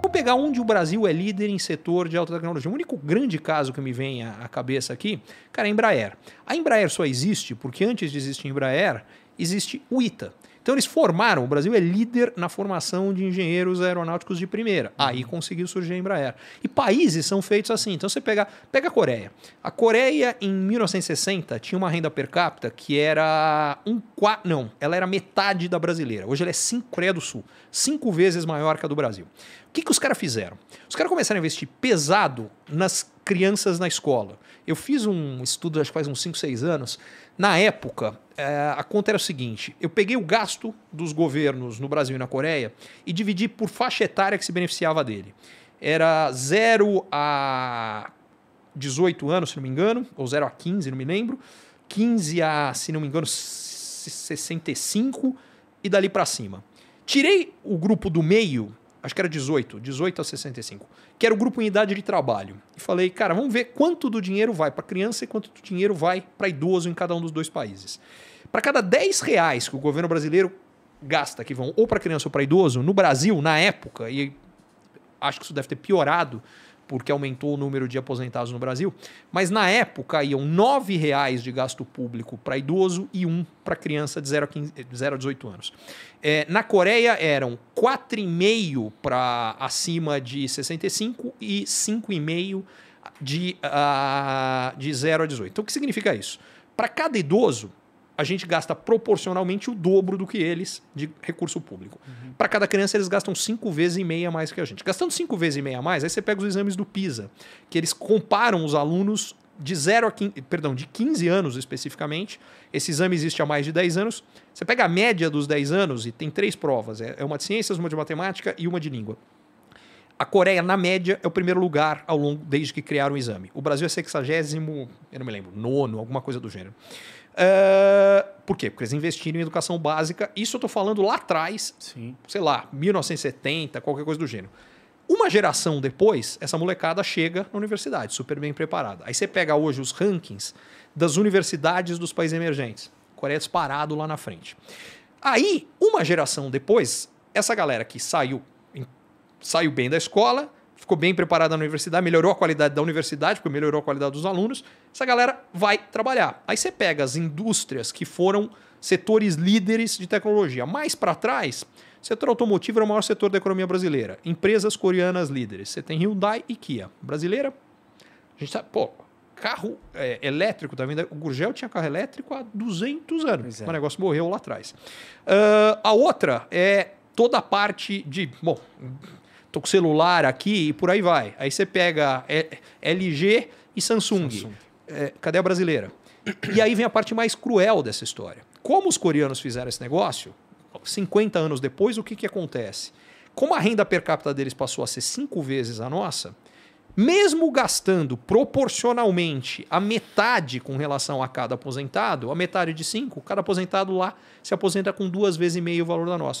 Vou pegar onde o Brasil é líder em setor de alta tecnologia. O único grande caso que me vem à cabeça aqui, cara, é a Embraer. A Embraer só existe porque antes de existir a Embraer, existe o ITA. Então eles formaram, o Brasil é líder na formação de engenheiros aeronáuticos de primeira. Aí conseguiu surgir a Embraer. E países são feitos assim. Então você pega, pega a Coreia. A Coreia, em 1960, tinha uma renda per capita que era um quarto. Não, ela era metade da brasileira. Hoje ela é cinco, Coreia do Sul. Cinco vezes maior que a do Brasil. O que, que os caras fizeram? Os caras começaram a investir pesado nas crianças na escola. Eu fiz um estudo, acho que faz uns 5, 6 anos. Na época, é, a conta era o seguinte: eu peguei o gasto dos governos no Brasil e na Coreia e dividi por faixa etária que se beneficiava dele. Era 0 a 18 anos, se não me engano, ou 0 a 15, não me lembro. 15 a, se não me engano, 65 e dali para cima. Tirei o grupo do meio, acho que era 18, 18 a 65, que era o grupo unidade de trabalho. E falei, cara, vamos ver quanto do dinheiro vai para criança e quanto do dinheiro vai para idoso em cada um dos dois países. Para cada 10 reais que o governo brasileiro gasta, que vão ou para criança ou para idoso, no Brasil, na época, e acho que isso deve ter piorado porque aumentou o número de aposentados no Brasil, mas na época iam R$ reais de gasto público para idoso e um para criança de 0 a, 15, 0 a 18 anos. É, na Coreia eram 4,5 para acima de 65 e 5,5 de, uh, de 0 a 18. Então o que significa isso? Para cada idoso, a gente gasta proporcionalmente o dobro do que eles de recurso público. Uhum. Para cada criança, eles gastam cinco vezes e meia mais que a gente. Gastando cinco vezes e meia mais, aí você pega os exames do PISA, que eles comparam os alunos de 0 a 15, perdão, de 15 anos especificamente. Esse exame existe há mais de 10 anos. Você pega a média dos 10 anos e tem três provas: é, é uma de ciências, uma de matemática e uma de língua. A Coreia, na média, é o primeiro lugar ao longo desde que criaram o exame. O Brasil é sexagésimo, eu não me lembro, nono, alguma coisa do gênero. Uh, por quê? Porque eles investiram em educação básica. Isso eu estou falando lá atrás, Sim. sei lá, 1970, qualquer coisa do gênero. Uma geração depois, essa molecada chega na universidade, super bem preparada. Aí você pega hoje os rankings das universidades dos países emergentes. Coreia disparado lá na frente. Aí, uma geração depois, essa galera que saiu, saiu bem da escola, ficou bem preparada na universidade, melhorou a qualidade da universidade, porque melhorou a qualidade dos alunos, essa galera vai trabalhar. Aí você pega as indústrias que foram setores líderes de tecnologia. Mais para trás, setor automotivo era o maior setor da economia brasileira. Empresas coreanas líderes. Você tem Hyundai e Kia. Brasileira, a gente sabe, pô, carro é, elétrico, tá vendo? O Gurgel tinha carro elétrico há 200 anos. É. O negócio morreu lá atrás. Uh, a outra é toda a parte de, bom, tô com celular aqui e por aí vai. Aí você pega LG e Samsung. Samsung. É, cadê a brasileira? E aí vem a parte mais cruel dessa história. Como os coreanos fizeram esse negócio, 50 anos depois, o que, que acontece? Como a renda per capita deles passou a ser cinco vezes a nossa, mesmo gastando proporcionalmente a metade com relação a cada aposentado, a metade de cinco, cada aposentado lá se aposenta com duas vezes e meio o valor da nossa.